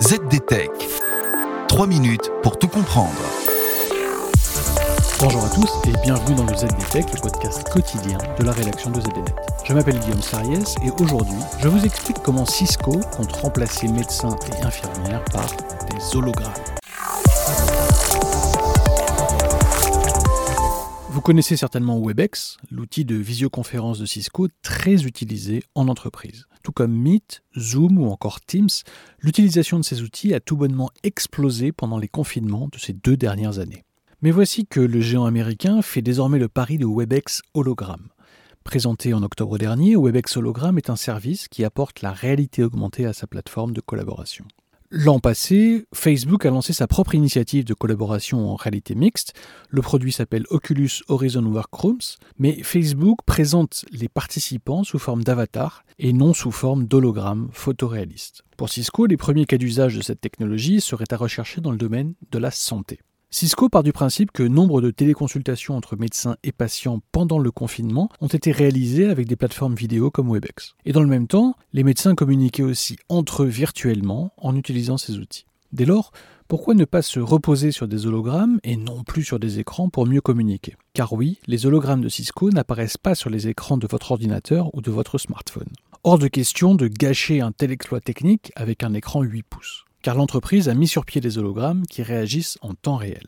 ZDTech. 3 minutes pour tout comprendre. Bonjour à tous et bienvenue dans le ZDTech, le podcast quotidien de la rédaction de ZDNet. Je m'appelle Guillaume Sariès et aujourd'hui, je vous explique comment Cisco compte remplacer médecins et infirmières par des hologrammes. Connaissez certainement Webex, l'outil de visioconférence de Cisco très utilisé en entreprise. Tout comme Meet, Zoom ou encore Teams, l'utilisation de ces outils a tout bonnement explosé pendant les confinements de ces deux dernières années. Mais voici que le géant américain fait désormais le pari de Webex Hologram. Présenté en octobre dernier, Webex Hologram est un service qui apporte la réalité augmentée à sa plateforme de collaboration. L'an passé, Facebook a lancé sa propre initiative de collaboration en réalité mixte. Le produit s'appelle Oculus Horizon Workrooms, mais Facebook présente les participants sous forme d'avatar et non sous forme d'hologramme photoréaliste. Pour Cisco, les premiers cas d'usage de cette technologie seraient à rechercher dans le domaine de la santé. Cisco part du principe que nombre de téléconsultations entre médecins et patients pendant le confinement ont été réalisées avec des plateformes vidéo comme Webex. Et dans le même temps, les médecins communiquaient aussi entre eux virtuellement en utilisant ces outils. Dès lors, pourquoi ne pas se reposer sur des hologrammes et non plus sur des écrans pour mieux communiquer? Car oui, les hologrammes de Cisco n'apparaissent pas sur les écrans de votre ordinateur ou de votre smartphone. Hors de question de gâcher un tel exploit technique avec un écran 8 pouces car l'entreprise a mis sur pied des hologrammes qui réagissent en temps réel.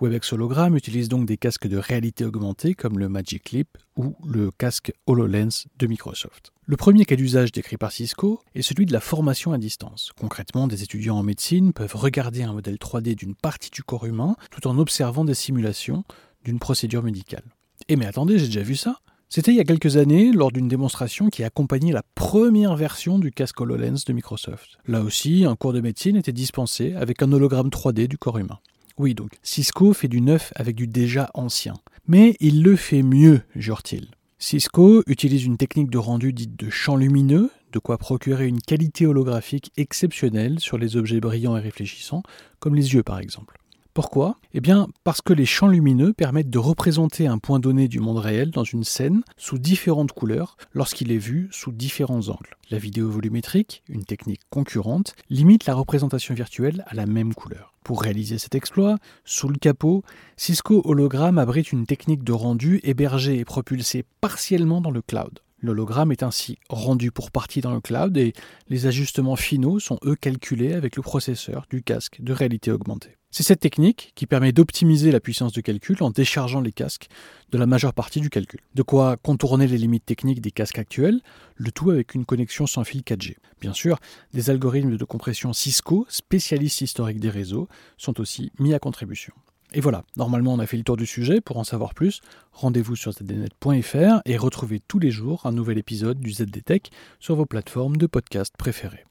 Webex Hologram utilise donc des casques de réalité augmentée comme le Magic Leap ou le casque HoloLens de Microsoft. Le premier cas d'usage décrit par Cisco est celui de la formation à distance. Concrètement, des étudiants en médecine peuvent regarder un modèle 3D d'une partie du corps humain tout en observant des simulations d'une procédure médicale. Et mais attendez, j'ai déjà vu ça c'était il y a quelques années, lors d'une démonstration qui accompagnait la première version du casque HoloLens de Microsoft. Là aussi, un cours de médecine était dispensé avec un hologramme 3D du corps humain. Oui, donc Cisco fait du neuf avec du déjà ancien. Mais il le fait mieux, jure-t-il. Cisco utilise une technique de rendu dite de champ lumineux, de quoi procurer une qualité holographique exceptionnelle sur les objets brillants et réfléchissants, comme les yeux par exemple. Pourquoi? Eh bien parce que les champs lumineux permettent de représenter un point donné du monde réel dans une scène sous différentes couleurs lorsqu'il est vu sous différents angles. La vidéo volumétrique, une technique concurrente, limite la représentation virtuelle à la même couleur. Pour réaliser cet exploit, sous le capot, Cisco Hologram abrite une technique de rendu hébergée et propulsée partiellement dans le cloud. L'hologramme est ainsi rendu pour partie dans le cloud et les ajustements finaux sont eux calculés avec le processeur du casque de réalité augmentée. C'est cette technique qui permet d'optimiser la puissance de calcul en déchargeant les casques de la majeure partie du calcul. De quoi contourner les limites techniques des casques actuels, le tout avec une connexion sans fil 4G. Bien sûr, des algorithmes de compression Cisco, spécialistes historiques des réseaux, sont aussi mis à contribution. Et voilà, normalement on a fait le tour du sujet. Pour en savoir plus, rendez-vous sur zdnet.fr et retrouvez tous les jours un nouvel épisode du ZDTech sur vos plateformes de podcast préférées.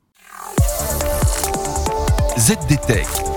ZDTech.